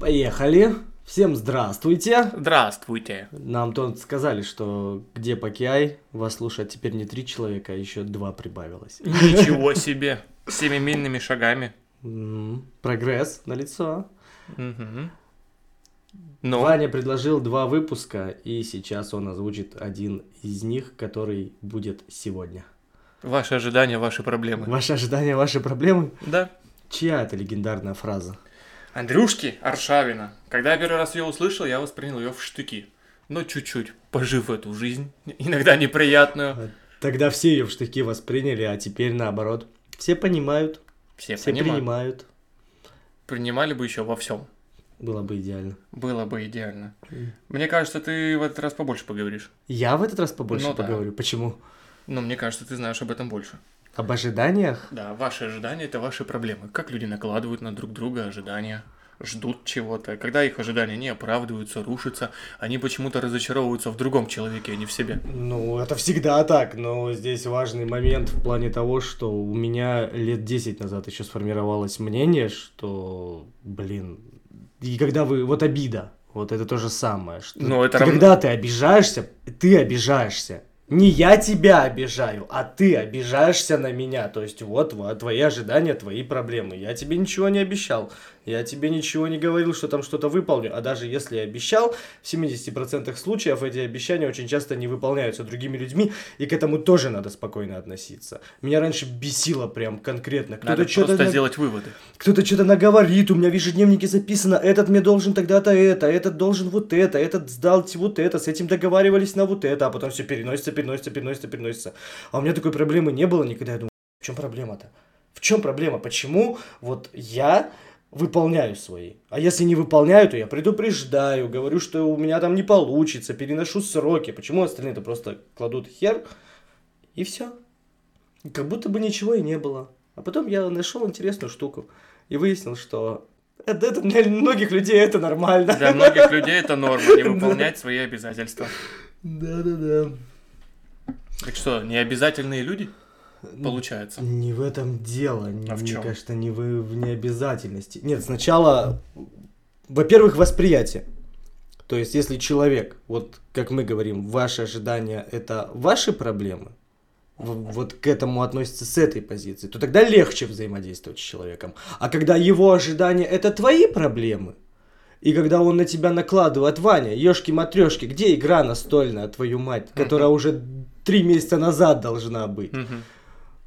Поехали. Всем здравствуйте. Здравствуйте. Нам тут сказали, что где Покиай, вас слушает теперь не три человека, а еще два прибавилось. Ничего себе. Семимильными шагами. Прогресс на лицо. Мгм. Ну, Ваня предложил два выпуска, и сейчас он озвучит один из них, который будет сегодня. ваши ожидания, ваши проблемы. Ваши ожидания, ваши проблемы? Да. Чья это легендарная фраза? Андрюшки Аршавина. Когда я первый раз ее услышал, я воспринял ее в штыки. Но чуть-чуть, пожив эту жизнь, иногда неприятную. Тогда все ее в штыки восприняли, а теперь наоборот. Все понимают, Все, все понимают. принимают. Принимали бы еще во всем. Было бы идеально. Было бы идеально. Мне кажется, ты в этот раз побольше поговоришь. Я в этот раз побольше Ну да. поговорю. Почему? Но мне кажется, ты знаешь об этом больше. Об ожиданиях? Да, ваши ожидания это ваши проблемы. Как люди накладывают на друг друга ожидания, ждут чего-то. Когда их ожидания не оправдываются, рушатся, они почему-то разочаровываются в другом человеке, а не в себе. Ну, это всегда так, но здесь важный момент в плане того, что у меня лет 10 назад еще сформировалось мнение, что, блин, и когда вы, вот обида, вот это то же самое, что Ну, это ты- равно- когда ты обижаешься, ты обижаешься. Не я тебя обижаю, а ты обижаешься на меня. То есть вот, вот твои ожидания, твои проблемы. Я тебе ничего не обещал. Я тебе ничего не говорил, что там что-то выполню. А даже если я обещал, в 70% случаев эти обещания очень часто не выполняются другими людьми. И к этому тоже надо спокойно относиться. Меня раньше бесило прям конкретно. Надо Кто-то что-то просто на- сделать выводы. кто-то что-то наговорит, у меня в ежедневнике записано, этот мне должен тогда-то это, этот должен вот это, этот сдал вот это, с этим договаривались на вот это, а потом все переносится, переносится, переносится, переносится. А у меня такой проблемы не было никогда. Я думаю, в чем проблема-то? В чем проблема? Почему вот я выполняю свои? А если не выполняю, то я предупреждаю, говорю, что у меня там не получится, переношу сроки. Почему остальные-то просто кладут хер и все? Как будто бы ничего и не было. А потом я нашел интересную штуку и выяснил, что это, это для многих людей это нормально. Для многих людей это норма, не выполнять свои обязательства. Да-да-да. Так что, необязательные люди, получается? Не в этом дело. А в Мне чём? кажется, не в, в необязательности. Нет, сначала, во-первых, восприятие. То есть, если человек, вот как мы говорим, ваши ожидания это ваши проблемы, вот к этому относится с этой позиции, то тогда легче взаимодействовать с человеком. А когда его ожидания это твои проблемы, и когда он на тебя накладывает, Ваня, ешки матрешки где игра настольная, твою мать, которая уже три месяца назад должна быть?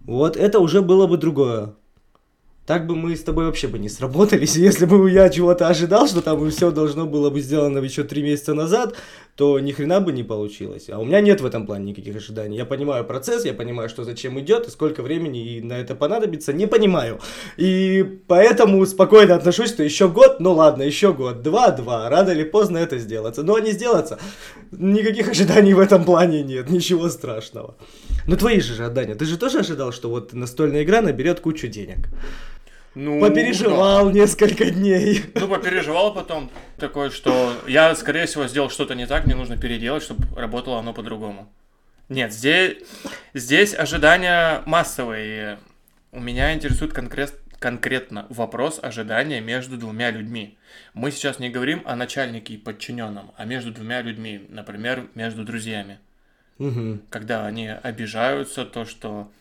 Вот это уже было бы другое. Так бы мы с тобой вообще бы не сработались. Если бы я чего-то ожидал, что там все должно было бы сделано еще три месяца назад, то ни хрена бы не получилось. А у меня нет в этом плане никаких ожиданий. Я понимаю процесс, я понимаю, что зачем идет и сколько времени и на это понадобится, не понимаю. И поэтому спокойно отношусь, что еще год, ну ладно, еще год, два-два, рано или поздно это сделается. Но не сделаться, никаких ожиданий в этом плане нет, ничего страшного. Ну твои же ожидания, ты же тоже ожидал, что вот настольная игра наберет кучу денег? Ну, Попереживал несколько дней. да. Ну, попереживал потом такое, что я, скорее всего, сделал что-то не так, мне нужно переделать, чтобы работало оно по-другому. Нет, здесь, здесь ожидания массовые. У меня интересует конкрет, конкретно вопрос ожидания между двумя людьми. Мы сейчас не говорим о начальнике и подчиненном, а между двумя людьми, например, между друзьями. Мгм. когда они обижаются, то, что...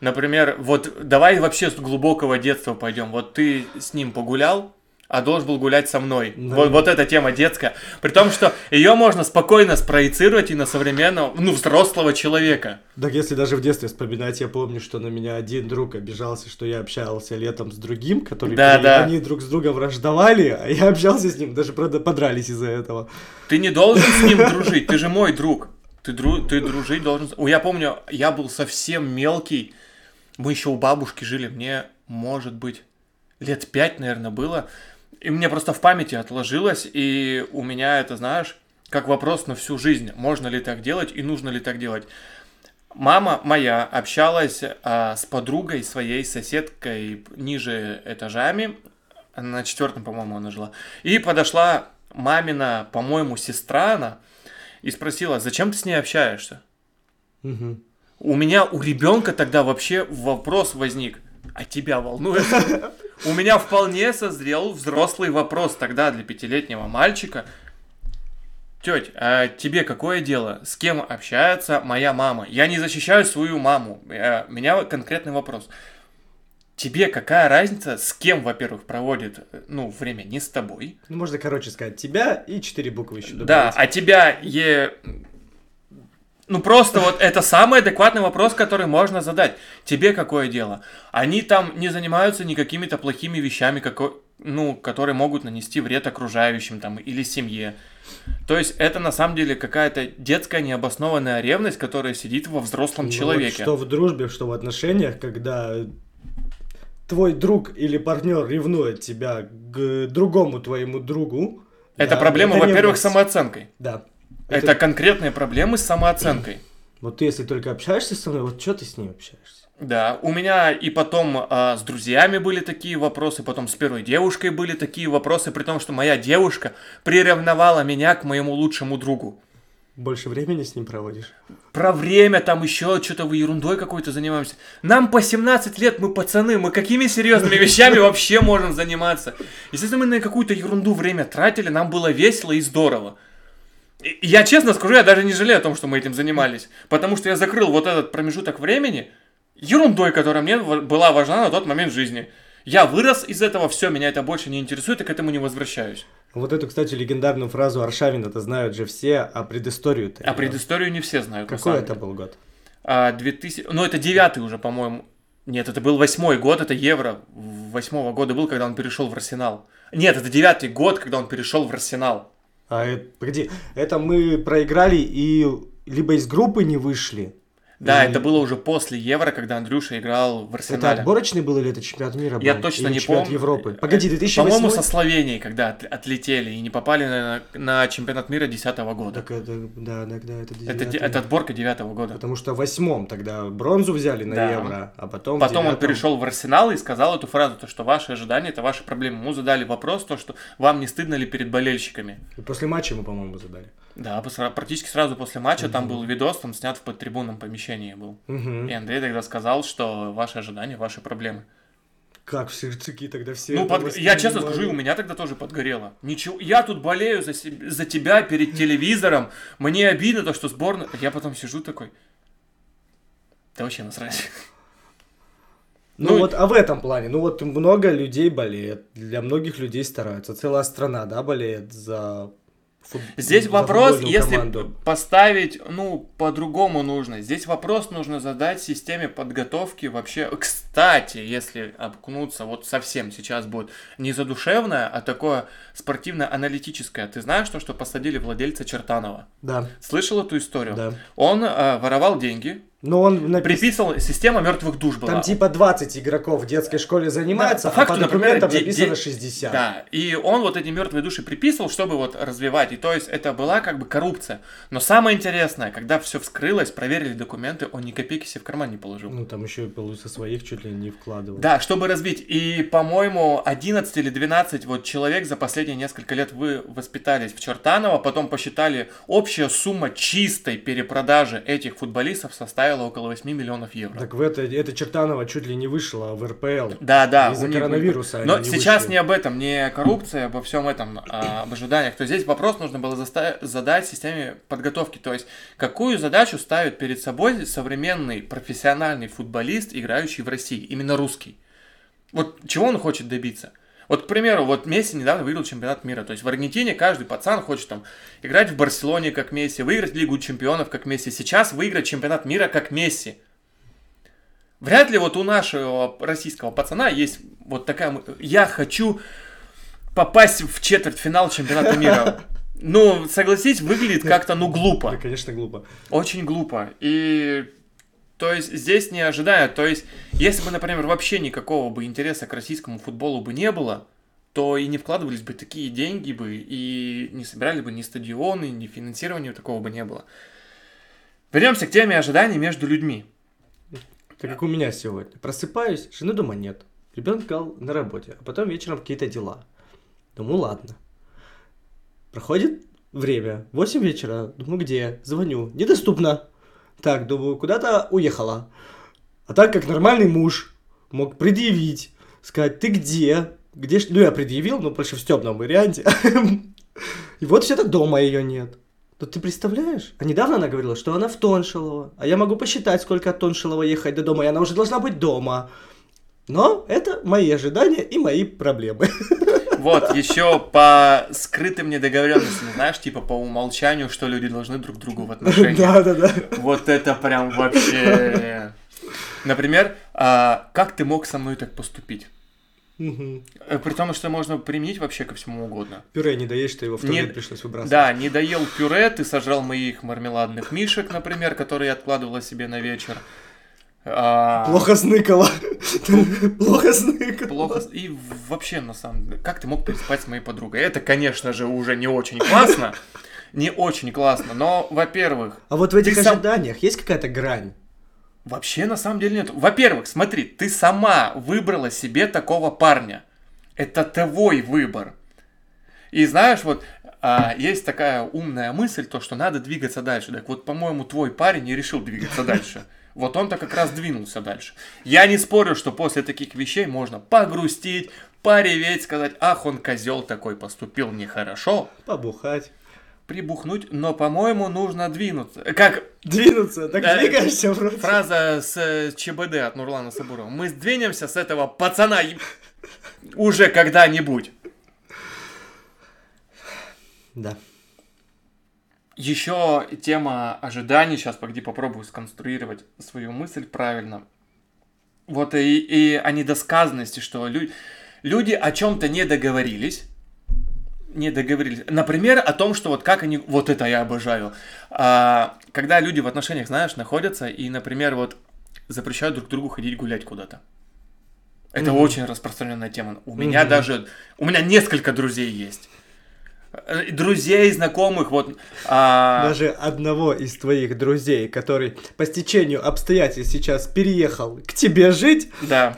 Например, вот давай вообще с глубокого детства пойдем. Вот ты с ним погулял, а должен был гулять со мной. Да. Вот, вот эта тема детская. При том, что ее можно спокойно спроецировать и на современного, ну, взрослого человека. Так если даже в детстве вспоминать, я помню, что на меня один друг обижался, что я общался летом с другим, который Да, при- да. они друг с другом враждовали, а я общался с ним, даже правда подрались из-за этого. Ты не должен с ним дружить, ты же мой друг. Ты, дру, ты дружить должен... О, я помню, я был совсем мелкий. Мы еще у бабушки жили. Мне, может быть, лет пять, наверное, было. И мне просто в памяти отложилось. И у меня это, знаешь, как вопрос на всю жизнь. Можно ли так делать и нужно ли так делать. Мама моя общалась а, с подругой своей соседкой ниже этажами. На четвертом, по-моему, она жила. И подошла мамина, по-моему, сестра она, и спросила, зачем ты с ней общаешься? Мгм. У меня, у ребенка тогда вообще вопрос возник, а тебя волнует? У меня вполне созрел взрослый вопрос тогда для пятилетнего мальчика. Теть, а тебе какое дело? С кем общается моя мама? Я не защищаю свою маму. Э, У меня конкретный вопрос. Тебе какая разница, с кем, во-первых, проводит, э, ну, время не с тобой? Ну, можно короче сказать, тебя и четыре буквы еще Да, добавить. а тебя е... Ну, просто вот это самый адекватный вопрос, который можно задать. Тебе какое дело? Они там не занимаются никакими-то плохими вещами, како- ну, которые могут нанести вред окружающим там или семье. То есть это на самом деле какая-то детская необоснованная ревность, которая сидит во взрослом Ну, вот человеке. что в дружбе, что в отношениях, когда твой друг или партнер ревнует тебя к другому твоему другу. Это да, проблема, во-первых, самооценкой. Да. Это... конкретные проблемы с самооценкой. Вот ты, если только общаешься со мной, вот что ты с ним общаешься? Да, у меня и потом а, с друзьями были такие вопросы, потом с первой девушкой были такие вопросы, при том, что моя девушка приревновала меня к моему лучшему другу. Больше времени с ним проводишь? Про время там еще что-то вы ерундой какой-то занимаемся. Нам по 17 лет, мы пацаны, мы какими серьезными вещами вообще можем заниматься? Если мы на какую-то ерунду время тратили, нам было весело и здорово. Я честно скажу, я даже не жалею о том, что мы этим занимались. Потому что я закрыл вот этот промежуток времени ерундой, которая мне была важна на тот момент жизни. Я вырос из этого, все, меня это больше не интересует, и к этому не возвращаюсь. Вот эту, кстати, легендарную фразу Аршавина-то знают же все, а предысторию-то. А предысторию не все знают. на Какой это был год? А, 2000... Ну, это девятый уже, по-моему. Нет, это был восьмой год, это Евро восьмого года был, когда он перешел в Арсенал. Нет, это девятый год, когда он перешел в Арсенал. А это, погоди, это мы проиграли и либо из группы не вышли. Да, И- это было уже после Евро, когда Андрюша играл в Это Арсенале. отборочный был или это чемпионат мира был? Я точно Или не чемпионат помню. Европы? Погоди, 2008 По-моему, со Словенией, когда от- отлетели и не попали на, на чемпионат мира 2010 года. Так это, да, да, да, это Это, девятый. де- это отборка девятого года. Потому что в восьмом тогда бронзу взяли на Да. Евро, а потом Потом он перешел в Арсенал и сказал эту фразу, то, что ваши ожидания это ваши проблемы. Ему задали вопрос, то, что вам не стыдно ли перед болельщиками. И После матча ему, по-моему, задали. Да, практически сразу после матча там был видос, там снят в подтрибунном помещении был. Мгм. И Андрей тогда сказал, что ваши ожидания, ваши проблемы. Как все сердцаки тогда все ну, под- я честно скажу, и у меня тогда тоже подгорело. Ничего, я тут болею за, себ- за тебя перед телевизором, мне обидно то, что сборная... Я потом сижу такой, да вообще насрать. Ну, Ну, вот, а в этом плане, ну вот много людей болеет, для многих людей стараются, целая страна, да, болеет за фут- Здесь вопрос, если команду. поставить, ну, по-другому нужно. Здесь вопрос нужно задать системе подготовки вообще. Кстати, если окунуться вот совсем сейчас будет не задушевное, а такое спортивно-аналитическое. Ты знаешь то, что посадили владельца Чертанова? Да, Слышал эту историю? да. Он э, воровал деньги, Но он напис- приписывал, система мертвых душ была. Там типа 20 игроков в детской школе занимаются, Да, по а факту, по например, документам де- написано де- 60. Да, и он вот эти мертвые души приписывал, чтобы вот развивать. И то есть это была как бы коррупция. Но самое интересное, когда все вскрылось, проверили документы, он ни копейки себе в карман не положил. Ну, там еще и со своих чуть ли не вкладывал. Да, чтобы развить. И, по-моему, 11 или 12 вот человек за последние несколько лет вы воспитались в Чертаново, потом посчитали, общая сумма чистой перепродажи этих футболистов составила около 8 миллионов евро. Так в это, это Чертанова чуть ли не вышла в РПЛ. Да, да. Из-за коронавируса Но не сейчас вышли. не об этом, не о коррупции, обо всем этом, а об ожиданиях. То есть здесь вопрос нужно было заста- задать системе подготовки. То есть какую задачу ставит перед собой современный профессиональный футболист, играющий в России, именно русский. Вот чего он хочет добиться? Вот, к примеру, вот Месси недавно выиграл чемпионат мира. То есть в Аргентине каждый пацан хочет там играть в Барселоне как Месси, выиграть Лигу чемпионов как Месси. Сейчас выиграть чемпионат мира как Месси. Вряд ли вот у нашего российского пацана есть вот такая... Я хочу попасть в четвертьфинал чемпионата мира. Ну, согласись, выглядит как-то, ну, Да, глупо. конечно, глупо. Очень глупо. И то есть здесь не ожидая, то есть если бы, например, вообще никакого бы интереса к российскому футболу бы не было, то и не вкладывались бы такие деньги бы, и не собирали бы ни стадионы, ни финансирования такого бы не было. Вернемся к теме ожиданий между людьми. Так как у меня сегодня. Просыпаюсь, жены дома нет. Ребенка на работе, а потом вечером какие-то дела. Думаю, ладно. Проходит время, 8 вечера, думаю, где? Звоню, недоступно. Так, думаю, куда-то уехала. А так как нормальный муж мог предъявить сказать, ты где? Где, ж- ну, я предъявил, но больше в стебном варианте. И вот все-то дома ее нет. То ты представляешь? А недавно она говорила, что она в Тоншилово. А я могу посчитать, сколько от Тоншилова ехать до дома, и она уже должна быть дома. Но это мои ожидания и мои проблемы. Вот, еще по скрытым недоговоренностям, знаешь, типа по умолчанию, что люди должны друг другу в отношениях. Да, да, да. Вот это прям вообще... Например, а, как ты мог со мной так поступить? Э, При том, что можно применить вообще ко всему угодно. Пюре не доешь, что его в Не- туалет пришлось выбрасывать. Да, не доел пюре, ты сожрал моих мармеладных мишек, например, которые я откладывала себе на вечер. А, Плохо сныкало. Плохо сныкало. Плохо. И вообще, на самом деле, как ты мог переспать с моей подругой? Это, конечно же, уже не очень классно. Не очень классно, но, во-первых, А вот в этих Ты сам- ожиданиях есть какая-то грань? вообще на самом деле нет. Во-первых, смотри, ты сама выбрала себе такого парня. Это твой выбор. И знаешь, вот а, есть такая умная мысль, то, что надо двигаться дальше. Так вот, по-моему, твой парень не решил двигаться дальше. Вот он-то как раз двинулся дальше. Я не спорю, что после таких вещей можно погрустить, пореветь, сказать, ах, он козел такой, поступил нехорошо, Побухать. прибухнуть, но, по-моему, нужно двинуться. Как Двинуться, так двигаешься вроде. фраза с э, ЧБД от Нурлана Сабурова. Мы сдвинемся с этого пацана уже когда-нибудь. Да. Еще тема ожиданий. Сейчас, погоди, попробую сконструировать свою мысль правильно. Вот и, и о недосказанности, что лю- люди о чем-то не договорились. Не договорились. Например, о том, что вот как они... Вот это я обожаю. А, когда люди в отношениях, знаешь, находятся и, например, вот запрещают друг другу ходить гулять куда-то. Это Мгм. очень распространенная тема. У меня Мгм. даже... У меня несколько друзей есть. Э, Друзей, знакомых, вот... а, Даже одного из твоих друзей, который по стечению обстоятельств сейчас переехал к тебе жить, Да.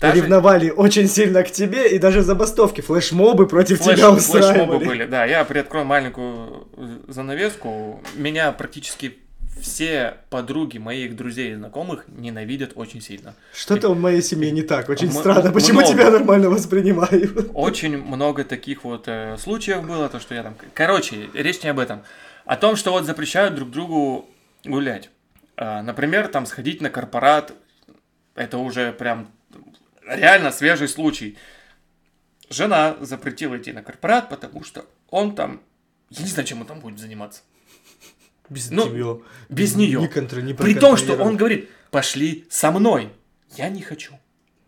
Даже ревновали очень сильно к тебе, и даже забастовки, флешмобы против флеш- тебя флешмобы устраивали. были, да. Я приоткрою маленькую занавеску. Меня практически все подруги моих друзей и знакомых ненавидят очень сильно. Что-то в моей семье не так, очень М- странно. Почему много. тебя нормально воспринимают? Очень много таких вот э, случаев было, то, что я там... Короче, речь не об этом. О том, что вот запрещают друг другу гулять. А, например, там сходить на корпорат. Это уже прям реально свежий случай. Жена запретила идти на корпорат, потому что он там... Я не знаю, чем он там будет заниматься. Без Ну, тебя. без неё. Ни контр- ни При том, что он говорит, пошли со мной. Я не хочу.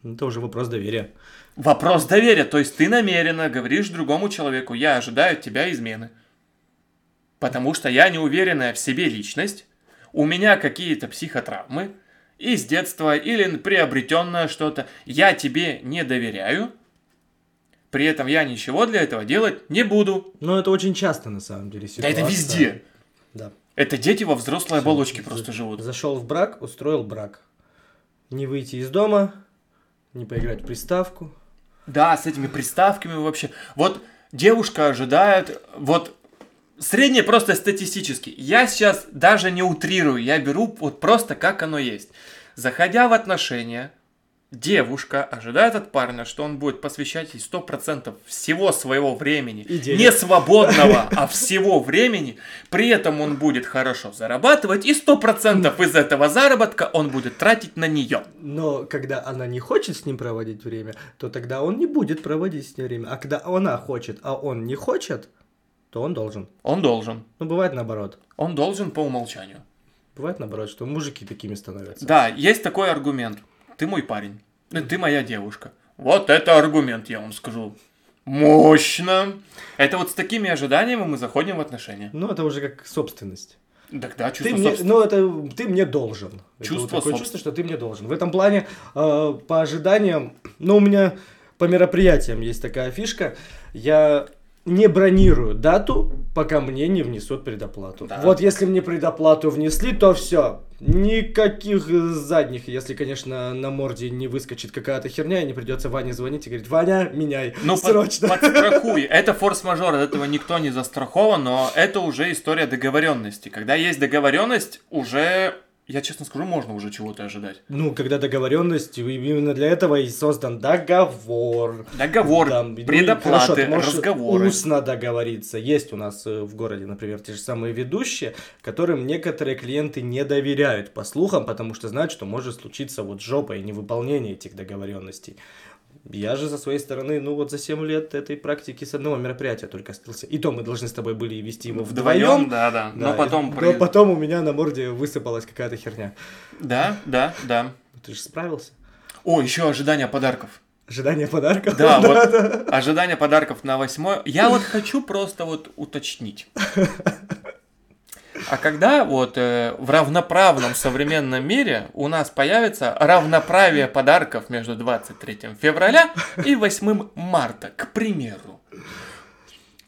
Ну, Это уже вопрос доверия. Вопрос доверия. То есть ты намеренно говоришь другому человеку, я ожидаю от тебя измены. Потому что я неуверенная в себе личность, у меня какие-то психотравмы из детства или приобретенное что-то, я тебе не доверяю, при этом я ничего для этого делать не буду. Но это очень часто, на самом деле, Да это ситуация. везде. Да. Это дети во взрослой Всё. оболочке просто живут. Зашел в брак, устроил брак. Не выйти из дома, не поиграть в приставку. Да, с этими приставками вообще. Вот девушка ожидает, вот среднее просто статистически. Я сейчас даже не утрирую, я беру вот просто как оно есть. Заходя в отношения, девушка ожидает от парня, что он будет посвящать ей 100% всего своего времени. И денег. не свободного, а всего времени. При этом он будет хорошо зарабатывать, и 100% из этого заработка он будет тратить на нее. Но когда она не хочет с ним проводить время, то тогда он не будет проводить с ней время. А когда она хочет, а он не хочет, то он должен. Он должен. Ну, бывает наоборот. Он должен по умолчанию. Бывает наоборот, что мужики такими становятся. Да, есть такой аргумент. Ты мой парень. Ну, Ты моя девушка. Вот это аргумент, я вам скажу. Мощно. Это вот с такими ожиданиями мы заходим в отношения. Ну, это уже как собственность. Так да, чувство Ты мне, собственности. ну, это ты мне должен. Это Чувство вот такое собствен- чувство, что ты мне должен. В этом плане, э, по ожиданиям, ну, у меня по мероприятиям есть такая фишка. Я не бронирую дату, пока мне не внесут предоплату. Да. Вот если мне предоплату внесли, то все. Никаких задних, если, конечно, на морде не выскочит какая-то херня, и не придется Ване звонить и говорить, Ваня, меняй, Ну, под- срочно. подстрахуй. Это форс-мажор, от этого никто не застрахован, но это уже история договоренности. Когда есть договоренность, уже я честно скажу, можно уже чего-то ожидать. Ну, когда договоренность, именно для этого и создан договор. Договор, Там, ну, предоплаты, хорошо, ты можешь разговоры. устно договориться. Есть у нас э, в городе, например, те же самые ведущие, которым некоторые клиенты не доверяют по слухам, потому что знают, что может случиться вот жопа и невыполнение этих договоренностей. Я же со своей стороны, ну вот за 7 лет этой практики с одного мероприятия только остался. И то мы должны с тобой были вести его вдвоем. да, да. Да, Но потом... и- при- но потом у меня на морде высыпалась какая-то херня. Да, да, да. Ты же справился. О, еще ожидание подарков. Ожидание подарков. Да, вот ожидание подарков на восьмое. Я вот хочу просто вот уточнить. А когда вот э, в равноправном современном мире у нас появится равноправие подарков между 23 февраля и 8 марта, к примеру?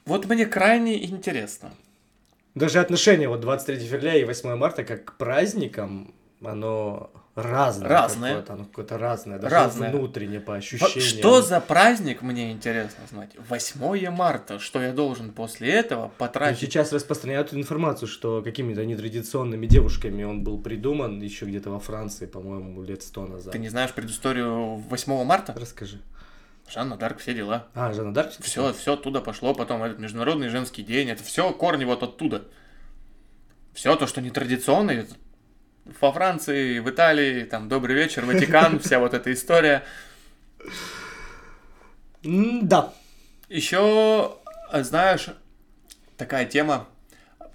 Вот мне крайне интересно. Даже отношение вот 23 февраля и 8 марта как к праздникам, оно разное. Разное. какое-то, Оно какое-то разное. Даже Разное. внутренне по ощущениям. Что за праздник, мне интересно знать. 8 марта, что я должен после этого Ну, потратить? Сейчас распространяют информацию, что какими-то нетрадиционными девушками он был придуман еще где-то во Франции, по-моему, лет сто назад. Ты не знаешь предысторию 8 марта? Расскажи. Жанна Дарк, все дела. А, Жанна Дарк? Все, все оттуда пошло, потом этот Международный женский день, это все корни вот оттуда. Все то, что нетрадиционно, это во Франции, в Италии, там, Добрый вечер, Ватикан, вся вот эта история. Да. Еще, знаешь, такая тема.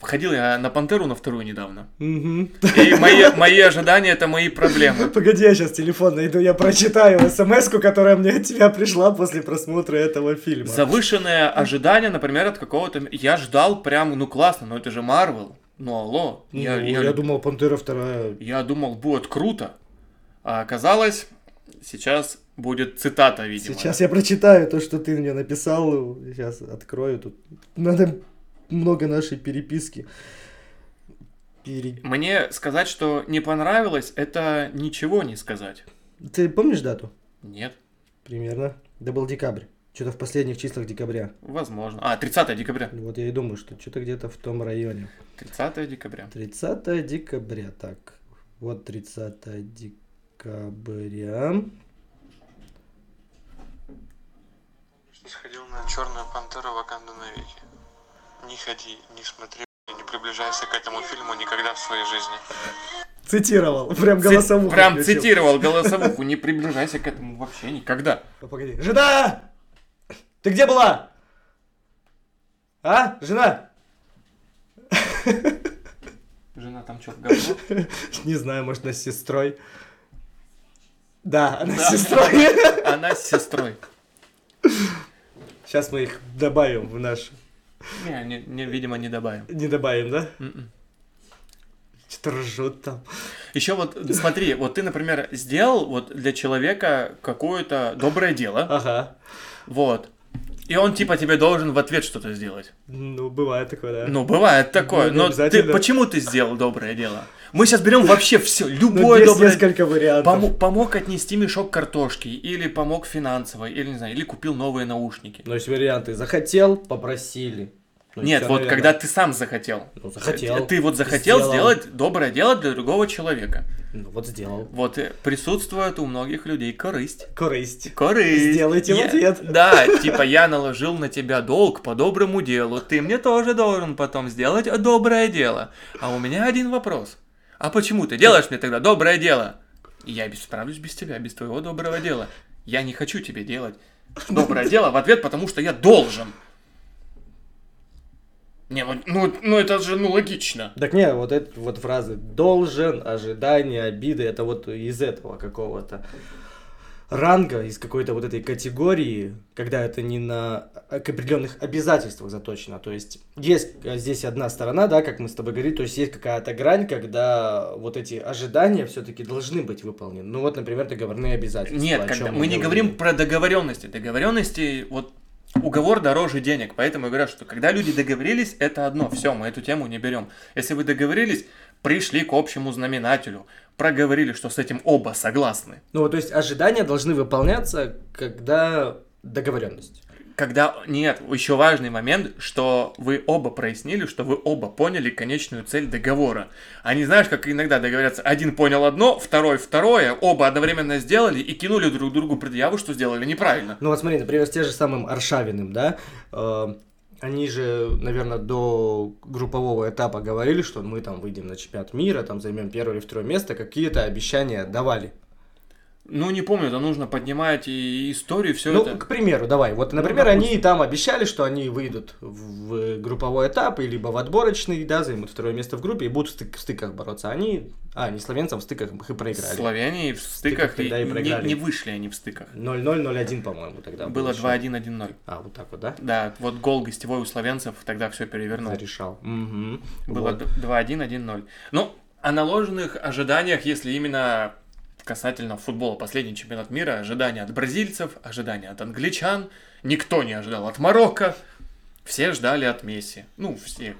Ходил я на Пантеру на вторую недавно. Мгм. И мои, мои ожидания это мои проблемы. Погоди, я сейчас телефон найду, я прочитаю смс которая мне от тебя пришла после просмотра этого фильма. Завышенные ожидания, например, от какого-то... Я ждал прям, ну классно, но это же Марвел. Ну алло. Ну, Я, я, я, думал, Пантера вторая. я думал, будет круто. А оказалось, сейчас будет цитата, видимо. Сейчас я прочитаю то, что ты мне написал. Сейчас открою тут. Надо много нашей переписки. Пере- Мне сказать, что не понравилось, это ничего не сказать. Ты помнишь дату? Нет, Примерно. Это был декабрь. Что-то в последних числах декабря. возможно. А, 30 декабря. Вот я и думаю, что что-то где-то в том районе. 30 декабря. 30 декабря. Так, вот 30 декабря. Сходил на Черную Пантеру Ваканда навеки. Не ходи, не смотри, не приближайся к этому фильму никогда в своей жизни. Цитировал. Прям Ци- голосовуху. Прям включил. цитировал голосовуху. Не приближайся к этому вообще никогда. О, Погоди. Жена! Ты где была? А? Жена? Жена там что-то говно? Не знаю, может, она с сестрой. Да, она Да. с сестрой. Она с сестрой. Сейчас мы их добавим в наш... Не, не, не, видимо, не добавим. Не добавим, да? М-м. Что-то ржут там. Еще вот смотри, вот ты, например, сделал вот для человека какое-то доброе дело, Ага. вот, и он типа тебе должен в ответ что-то сделать. Ну, бывает такое, да. Ну, бывает такое, Ну, не но ты, почему ты сделал доброе дело? Мы сейчас берем вообще все, Ну, любое есть доброе несколько вариантов. Помо- помог отнести мешок картошки, или помог финансово, или не знаю, или купил новые наушники. Но есть варианты. Захотел, попросили. Ну, Нет, вот наверное. когда ты сам захотел. Ну, захотел. Ты вот захотел Сделал. сделать доброе дело для другого человека. Ну, вот сделал. Вот э, присутствует у многих людей корысть. Корысть. Корысть. Сделайте в Я- ответ. Да, типа я наложил на тебя долг по доброму делу. Ты мне тоже должен потом сделать доброе дело. А у меня один вопрос. А почему ты делаешь мне тогда доброе дело? Я справлюсь без тебя, без твоего доброго дела. Я не хочу тебе делать доброе дело в ответ, потому что я должен. Не, ну, ну, ну это же ну логично. Так не, вот эти вот фразы должен, ожидание, обиды, это вот из этого какого-то ранга, из какой-то вот этой категории, когда это не на к определенных обязательствах заточено. То есть есть э, здесь одна сторона, да, как мы с тобой говорили, то есть есть какая-то грань, когда вот эти ожидания все-таки должны быть выполнены. Ну вот, например, договорные обязательства. Нет, когда чём мы не говорим про договоренности. Договоренности, вот уговор дороже денег. Поэтому я говорю, что когда люди договорились, это одно. Все, мы эту тему не берем. Если вы договорились, пришли к общему знаменателю, проговорили, что с этим оба согласны. Ну то есть ожидания должны выполняться, когда договоренность. Когда... Нет, еще важный момент, что вы оба прояснили, что вы оба поняли конечную цель договора. А не знаешь, как иногда договорятся, один понял одно, второй второе, оба одновременно сделали и кинули друг другу предъяву, что сделали неправильно. Ну вот смотри, например, с тем же самым Аршавиным, да, э, они же, наверное, до группового этапа говорили, что мы там выйдем на чемпионат мира, там займем первое или второе место, какие-то обещания давали. Ну, не помню, это нужно поднимать и историю, все ну, это. к примеру, давай. Вот, например, Ну, они там обещали, что они выйдут в групповой этап, либо в отборочный, да, займут второе место в группе и будут в, стык- в стыках бороться. Они, а, не словенцам в стыках их и проиграли. Славяне в стыках стыках, тогда и и не, проиграли. не вышли они в стыках. 0-0, 0-1, по-моему, тогда Было счет. 2-1-1-0. А, вот так вот, да? Да, вот гол гостевой у славянцев тогда все перевернул. Зарешал. Мгм. Было Вот. 2-1-1-0. Ну, о наложенных ожиданиях, если именно касательно футбола, последний чемпионат мира, ожидания от бразильцев, ожидания от англичан, никто не ожидал от Марокко, все ждали от Месси. Ну, все,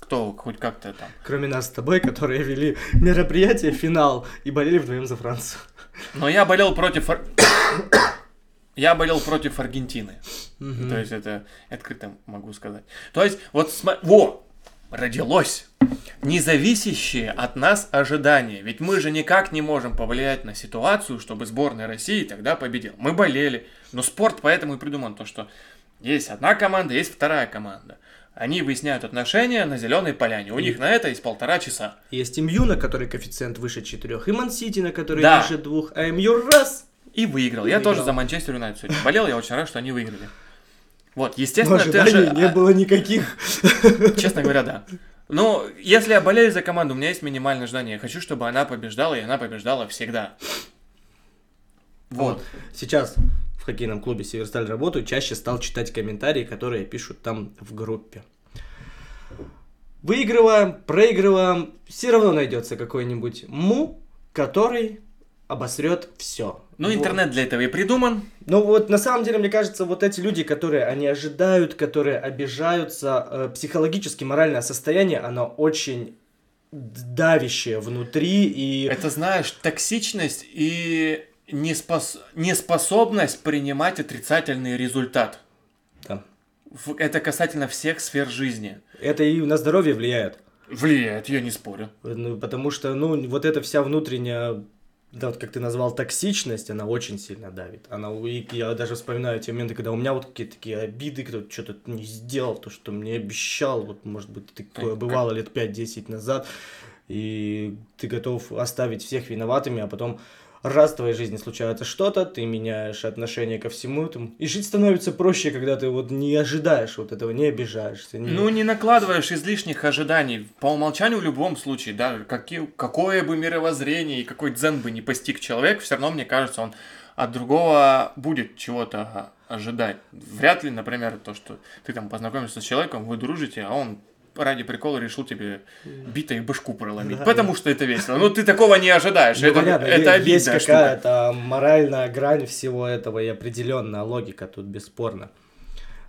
кто хоть как-то там. Кроме нас с тобой, которые вели мероприятие, финал, и болели вдвоем за Францию. Но я болел против... Я болел против Аргентины. Мгм. То есть это открыто могу сказать. То есть вот сма- во родилось независящее от нас ожидание. Ведь мы же никак не можем повлиять на ситуацию, чтобы сборная России тогда победила. Мы болели. Но спорт поэтому и придуман то, что есть одна команда, есть вторая команда. Они выясняют отношения на зеленой поляне. У них на это есть полтора часа. Есть МЮ, на который коэффициент выше 4, и Ман-Сити, на который Да. ниже 2, а МЮ раз. И выиграл. И я выиграл. тоже за Манчестер Юнайтед сегодня болел. Я очень рад, что они выиграли. Вот, Но естественно, ты же... не было никаких. Честно говоря, да. Ну, если я болею за команду, у меня есть минимальное ожидание. Я хочу, чтобы она побеждала, и она побеждала всегда. Вот. Сейчас в хоккейном клубе Северсталь работаю, чаще стал читать комментарии, которые пишут там в группе. Выигрываем, проигрываем, все равно найдется какой-нибудь му, который обосрет все. Ну, интернет для этого и придуман. Ну вот на самом деле, мне кажется, вот эти люди, которые они ожидают, которые обижаются, э, психологически моральное состояние, оно очень давящее внутри и... Это, знаешь, токсичность и неспос... неспособность принимать отрицательный результат. Да. Это касательно всех сфер жизни. Это и на здоровье влияет. Влияет, я не спорю. Ну, потому что, ну, вот эта вся внутренняя, да, вот как ты назвал, токсичность, она очень сильно давит. Она, и я даже вспоминаю те моменты, когда у меня вот какие-то такие обиды, кто-то что-то не сделал, то, что мне обещал, вот, может быть, такое бывало лет 5-10 назад, и ты готов оставить всех виноватыми, а потом раз в твоей жизни случается что-то, ты меняешь отношение ко всему этому, и жить становится проще, когда ты вот не ожидаешь вот этого, не обижаешься. не- Ну, не накладываешь излишних ожиданий. По умолчанию в любом случае, да, какие, какое бы мировоззрение и какой дзен бы не постиг человек, все равно, мне кажется, он от другого будет чего-то ожидать. Вряд ли, например, то, что ты там познакомишься с человеком, вы дружите, а он ради прикола решил тебе битой башку проломить. Да, потому что это весело. Ну, ты такого не ожидаешь. Ну, это понятно, это есть обидная штука. какая-то моральная грань всего этого и определенная логика тут бесспорно.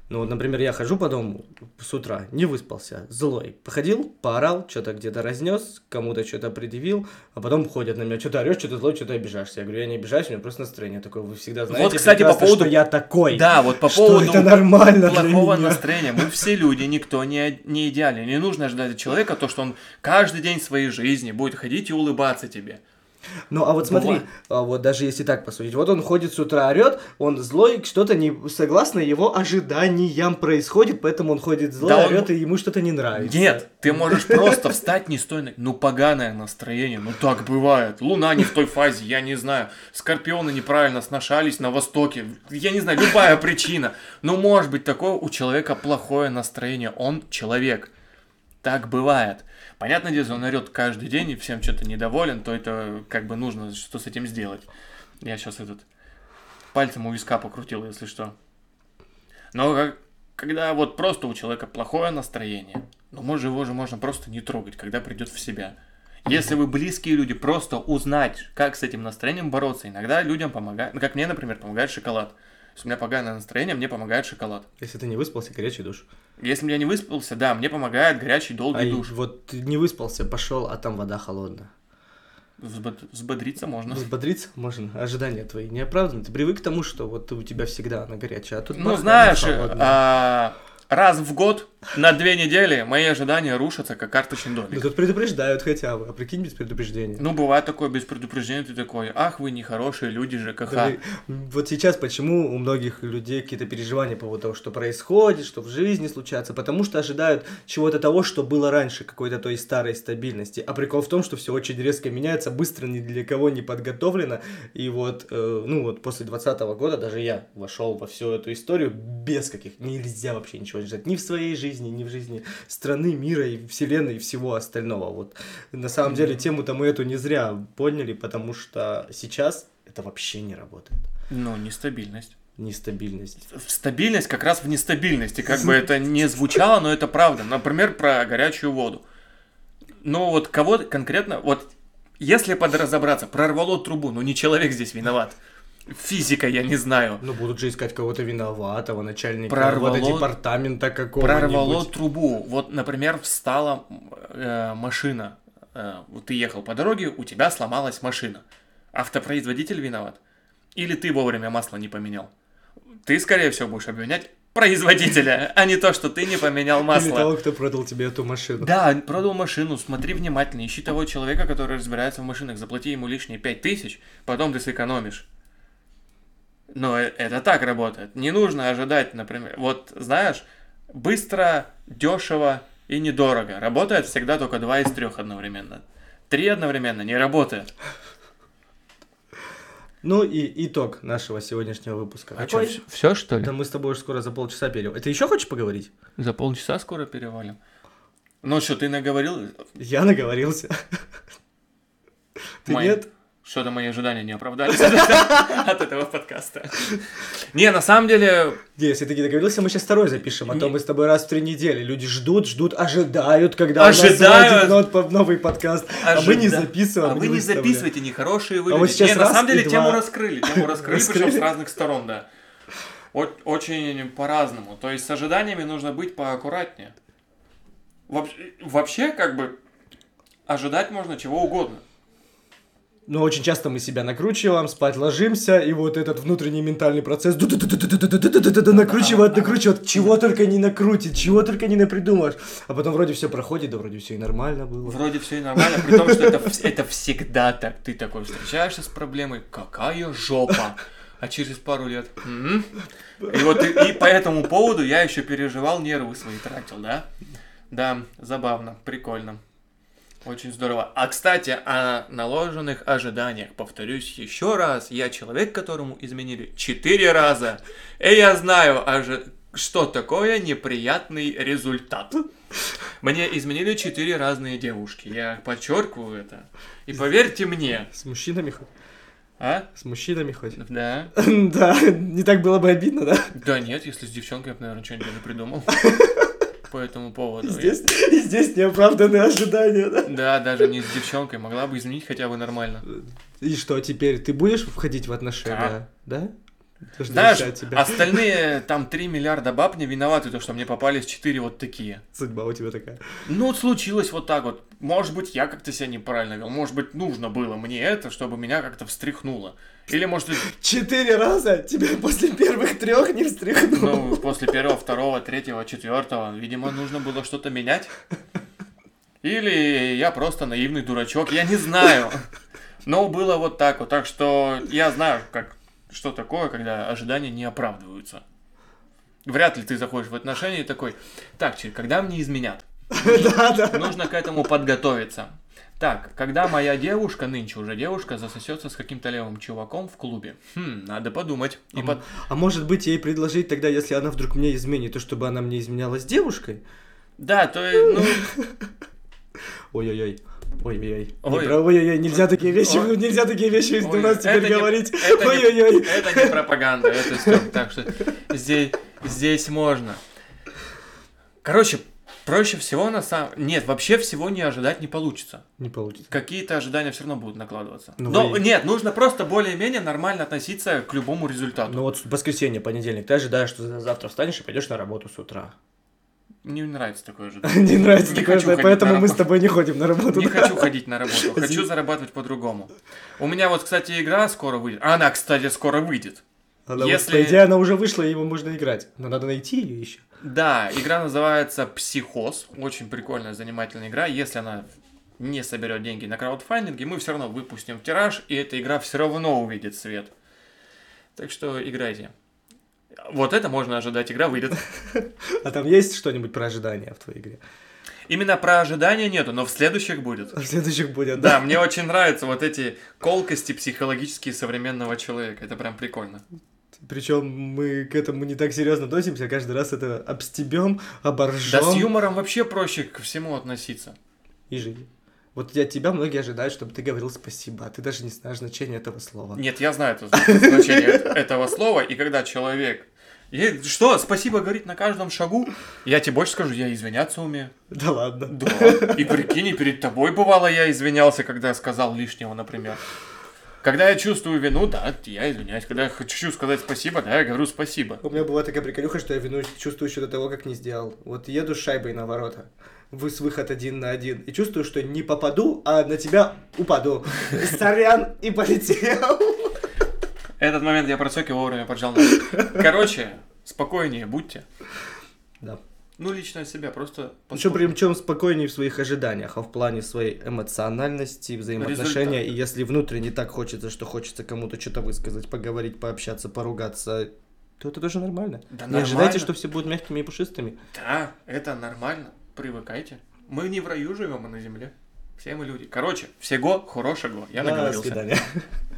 Ну, вот, например, я хожу по дому с утра, не выспался, злой. Походил, поорал, что-то где-то разнес, кому-то что-то предъявил, а потом ходят на меня, что-то орешь, что-то злой, что-то обижаешься. Я говорю, я не обижаюсь, у меня просто настроение такое. Вы всегда знаете, кстати, по поводу- что я такой. Да, вот по что поводу это нормально для плохого меня. настроения. Мы все люди, никто не, не идеален. Не нужно ожидать от человека то, что он каждый день своей жизни будет ходить и улыбаться тебе. Ну, а вот смотри, Бывает. а вот даже если так посудить, вот он ходит с утра, орет, он злой, что-то не согласно его ожиданиям происходит, поэтому он ходит злой, Да он- орет, и ему что-то не нравится. Нет, ты можешь просто встать не с той... Ну, поганое настроение, ну так бывает. Луна не в той фазе, я не знаю. Скорпионы неправильно сношались на востоке. Я не знаю, любая причина. Но может быть такое у человека плохое настроение. Он человек. Так бывает. Понятное дело, он орет каждый день и всем что-то недоволен, то это как бы нужно что с этим сделать. Я сейчас этот пальцем у виска покрутил, если что. Но как- когда вот просто у человека плохое настроение, ну, может, его же можно просто не трогать, когда придет в себя. Если вы близкие люди, просто узнать, как с этим настроением бороться. Иногда людям помогает, ну, как мне, например, помогает шоколад. Если у меня поганое настроение, мне помогает шоколад. Если ты не выспался, горячий душ. Если я не выспался, да, мне помогает горячий долгий А душ. вот ты не выспался, пошел, а там вода холодная. Взбод- Взбодриться можно. Взбодриться можно, ожидания твои не оправданы. Ты привык к тому, что вот у тебя всегда она горячая, а тут... Ну, знаешь, а, раз в год на две недели мои ожидания рушатся, как карточный Ну домик. тут предупреждают хотя бы, а прикинь без предупреждения. Ну, бывает такое без предупреждения, ты такой, ах, вы нехорошие люди ЖКХ. Да, Вот сейчас почему у многих людей какие-то переживания по поводу того, что происходит, что в жизни случается, потому что ожидают чего-то того, что было раньше, какой-то той старой стабильности. А прикол в том, что все очень резко меняется, быстро ни для кого не подготовлено. И вот, э, ну вот после 2020 года даже я вошел во всю эту историю без каких, нельзя вообще ничего ждать, ни в своей жизни, ни в жизни страны, мира и вселенной и всего остального. Вот на самом деле тему-то мы эту не зря поняли, потому что сейчас это вообще не работает. Ну, нестабильность. Нестабильность. Стабильность как раз в нестабильности, как бы это не звучало, но это правда. Например, про горячую воду. Ну вот кого конкретно, вот если подразобраться, прорвало трубу, ну не человек здесь виноват. Физика, я не знаю. Ну, будут же искать кого-то виноватого, начальника Прорвало- вододепартамента какого-нибудь. Прорвало трубу. Вот, например, встала э, машина. Э, ты ехал по дороге, у тебя сломалась машина. Автопроизводитель виноват? Или ты вовремя масло не поменял? Ты, скорее всего, будешь обвинять производителя, а не то, что ты не поменял Или масло. того, кто продал тебе эту машину. Да, продал машину, смотри внимательно, ищи того человека, который разбирается в машинах, заплати ему лишние пять тысяч, потом ты сэкономишь. Но э- это так работает. Не нужно ожидать, например, вот знаешь, быстро, дешево и недорого. Работает всегда только два из трех одновременно. Три одновременно не работает. Ну и итог нашего сегодняшнего выпуска. А Какой? что, все что ли? Да мы с тобой уже скоро за полчаса перейдем. Это еще хочешь поговорить? За полчаса скоро перевалим. Ну что, ты наговорил? Я наговорился. Ты нет? Что-то мои ожидания не оправдались от этого подкаста. Не, на самом деле, Не, если ты не договорился, мы сейчас второй запишем, а то мы с тобой раз в три недели. Люди ждут, ждут, ожидают, когда у нас Ожидают. по- новый подкаст. А мы не записываем. А вы не записываете, нехорошие вы А вот люди. сейчас Не, на самом деле тему раскрыли. Тему раскрыли, причем с разных сторон, да. Очень по-разному. То есть с ожиданиями нужно быть поаккуратнее. Вообще, как бы, ожидать можно чего угодно но очень часто мы себя накручиваем, спать ложимся, и вот этот внутренний ментальный процесс накручивает, накручивает, чего только не накрутит, чего только не напридумаешь. А потом вроде все проходит, да вроде все и нормально было. Вроде все и нормально, при том, что это, это всегда так. Ты такой встречаешься с проблемой, какая жопа а через пару лет. И вот и по этому поводу я еще переживал, нервы свои тратил, да? Да, забавно, прикольно. Очень здорово. А, кстати, о наложенных ожиданиях. Повторюсь еще раз. Я человек, которому изменили четыре раза. И я знаю, ожи- что такое неприятный результат. Мне изменили четыре разные девушки. Я подчеркиваю это. И поверьте мне. С мужчинами хоть? А? С мужчинами хоть? Да. Да, не так было бы обидно, да? Да нет, если с девчонкой, я бы, наверное, что-нибудь даже придумал. По этому поводу. Здесь, и здесь неоправданные ожидания, да? Да, даже не с девчонкой. Могла бы изменить хотя бы нормально. И что, теперь ты будешь входить в отношения, да? Ж Знаешь, остальные там 3 миллиарда баб не виноваты, то, что мне попались 4 вот такие. Судьба у тебя такая. Ну, случилось вот так вот. Может быть, я как-то себя неправильно вел. Может быть, нужно было мне это, чтобы меня как-то встряхнуло. Или, может, Четыре раза тебя после первых трех не встряхнуло. ну, после первого, второго, третьего, четвертого, видимо, нужно было что-то менять. Или я просто наивный дурачок, я не знаю. Но было вот так вот. Так что я знаю, как, что такое, когда ожидания не оправдываются. Вряд ли ты заходишь в отношения и такой, так, Чир, когда мне изменят? Нужно к этому подготовиться. Так, когда моя девушка, нынче уже девушка, засосется с каким-то левым чуваком в клубе. Хм, надо подумать. И под- А может быть ей предложить тогда, если она вдруг мне изменит, то чтобы она мне изменяла с девушкой? Да, то ну, Ой-ой-ой. Ой-ой-ой. Ой-ой-ой, нельзя такие вещи, Ой. нельзя такие вещи у Ой, нас это теперь говорить. это не- Ой-ой-ой. Это не пропаганда, это все. Так что здесь, здесь можно. Короче, проще всего на самом... Нет, вообще всего не ожидать не получится. Не получится. Какие-то ожидания все равно будут накладываться. Ну, Но вы- нет, нужно просто более-менее нормально относиться к любому результату. Ну вот воскресенье, понедельник, ты ожидаешь, что за- завтра встанешь и пойдешь на работу с утра. Мне не нравится такое ожидание. Не нравится Не такое, ходить поэтому мы с тобой не ходим на работу. Не да? хочу ходить на работу, хочу зарабатывать по-другому. У меня вот, кстати, игра скоро выйдет. Она, кстати, скоро выйдет. Она, вот, Если- по идее, она уже вышла, и его можно играть. Но надо найти ее еще. Да, игра называется Психоз. Очень прикольная, занимательная игра. Если она не соберет деньги на краудфандинге, мы все равно выпустим в тираж, и эта игра все равно увидит свет. Так что играйте. Вот это можно ожидать, игра выйдет. А там есть что-нибудь про ожидания в твоей игре? Именно про ожидания нету, но в следующих будет. В следующих будет, Да, мне очень нравятся вот эти колкости психологические современного человека. Это прям прикольно. Причем мы к этому не так серьезно относимся, каждый раз это обстебем, оборжем Да с юмором вообще проще ко всему относиться. и жить. Вот от тебя многие ожидают, чтобы ты говорил спасибо, а ты даже не знаешь значение этого слова. Нет, я знаю это значение этого слова, и когда человек... «Е- Что, спасибо говорить на каждом шагу? Я тебе больше скажу, я извиняться умею. Да ладно. Да. И прикинь, и перед тобой бывало я извинялся, когда сказал лишнего, например. Когда я чувствую вину, да, я извиняюсь. Когда я хочу сказать спасибо, да, я говорю спасибо. У меня была такая приколюха, что я вину чувствую еще до того, как не сделал. Вот еду с шайбой на ворота, вы с выход один на один, и чувствую, что не попаду, а на тебя упаду. Сорян, и полетел. Этот момент я процок и вовремя поджал ножик. Короче, спокойнее будьте. Да. Ну, лично себя, просто... Причем, послушайте. причем спокойнее в своих ожиданиях, а в плане своей эмоциональности, взаимоотношения. И если внутренне так хочется, что хочется кому-то что-то высказать, поговорить, пообщаться, поругаться, то это тоже нормально. Да не нормально. ожидайте, что все будут мягкими и пушистыми. Да, это нормально. Привыкайте. Мы не в раю живем, а на земле. Все мы люди. Короче, всего хорошего. Я До наговорился. свидания.